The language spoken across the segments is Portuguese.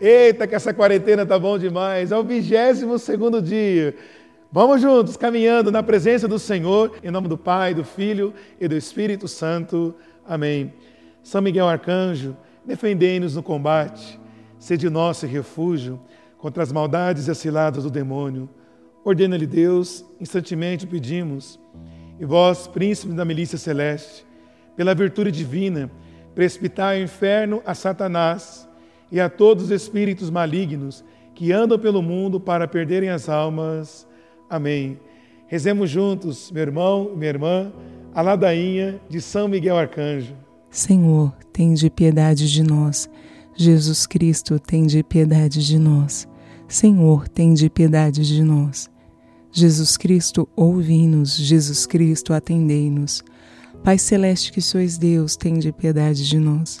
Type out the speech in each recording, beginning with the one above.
Eita, que essa quarentena tá bom demais. É o vigésimo segundo dia. Vamos juntos, caminhando na presença do Senhor, em nome do Pai, do Filho e do Espírito Santo. Amém. São Miguel Arcanjo, defendei-nos no combate, sede nosso refúgio contra as maldades e as ciladas do demônio. Ordena-lhe Deus, instantemente o pedimos. E vós, príncipe da milícia celeste, pela virtude divina, precipitai ao inferno a Satanás e a todos os espíritos malignos que andam pelo mundo para perderem as almas. Amém. Rezemos juntos, meu irmão e minha irmã, a ladainha de São Miguel Arcanjo. Senhor, tem de piedade de nós. Jesus Cristo, tem de piedade de nós. Senhor, tem de piedade de nós. Jesus Cristo, ouvi-nos. Jesus Cristo, atendei-nos. Pai celeste que sois Deus, tem de piedade de nós.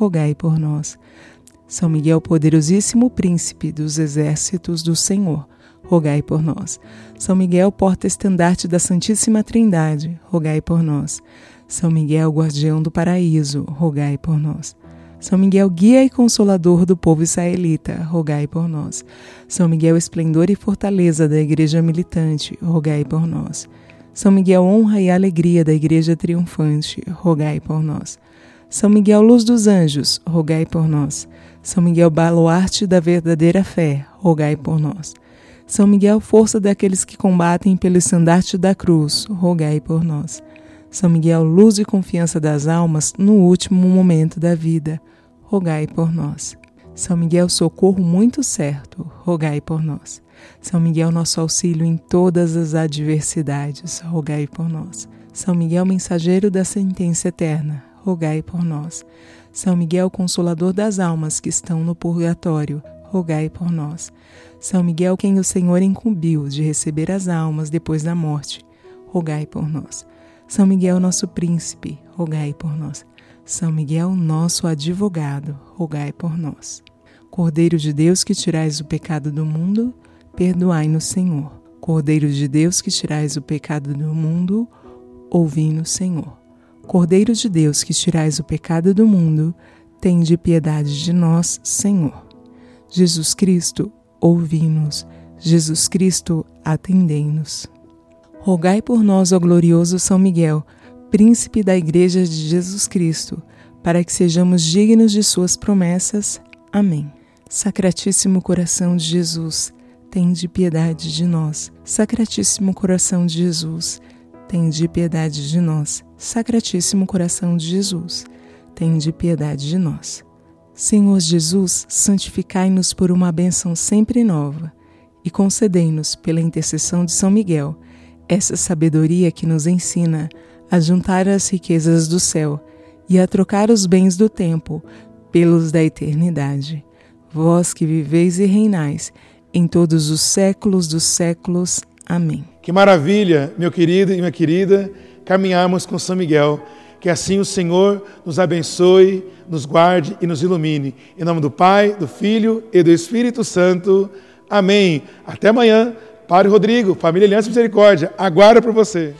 rogai por nós. São Miguel, poderosíssimo príncipe dos exércitos do Senhor, rogai por nós. São Miguel, porta-estandarte da Santíssima Trindade, rogai por nós. São Miguel, guardião do paraíso, rogai por nós. São Miguel, guia e consolador do povo israelita, rogai por nós. São Miguel, esplendor e fortaleza da igreja militante, rogai por nós. São Miguel, honra e alegria da igreja triunfante, rogai por nós. São Miguel, luz dos anjos, rogai por nós. São Miguel, baluarte da verdadeira fé, rogai por nós. São Miguel, força daqueles que combatem pelo estandarte da cruz, rogai por nós. São Miguel, luz e confiança das almas no último momento da vida, rogai por nós. São Miguel, socorro muito certo, rogai por nós. São Miguel, nosso auxílio em todas as adversidades, rogai por nós. São Miguel, mensageiro da sentença eterna, rogai por nós. São Miguel, consolador das almas que estão no purgatório, rogai por nós. São Miguel, quem o Senhor incumbiu de receber as almas depois da morte, rogai por nós. São Miguel, nosso príncipe, rogai por nós. São Miguel, nosso advogado, rogai por nós. Cordeiro de Deus que tirais o pecado do mundo, perdoai-nos, Senhor. Cordeiro de Deus que tirais o pecado do mundo, ouvi-nos, Senhor. Cordeiro de Deus, que tirais o pecado do mundo, tende piedade de nós, Senhor. Jesus Cristo, ouvi-nos. Jesus Cristo, atendei-nos. Rogai por nós, ó glorioso São Miguel, príncipe da Igreja de Jesus Cristo, para que sejamos dignos de suas promessas. Amém. Sacratíssimo coração de Jesus, tende piedade de nós. Sacratíssimo coração de Jesus, tende piedade de nós. Sacratíssimo coração de Jesus, tende piedade de nós. Senhor Jesus, santificai-nos por uma bênção sempre nova e concedei-nos, pela intercessão de São Miguel, essa sabedoria que nos ensina a juntar as riquezas do céu e a trocar os bens do tempo pelos da eternidade. Vós que viveis e reinais em todos os séculos dos séculos. Amém. Que maravilha, meu querido e minha querida, caminharmos com São Miguel. Que assim o Senhor nos abençoe, nos guarde e nos ilumine. Em nome do Pai, do Filho e do Espírito Santo. Amém. Até amanhã. Padre Rodrigo, Família Aliança Misericórdia, aguardo por você.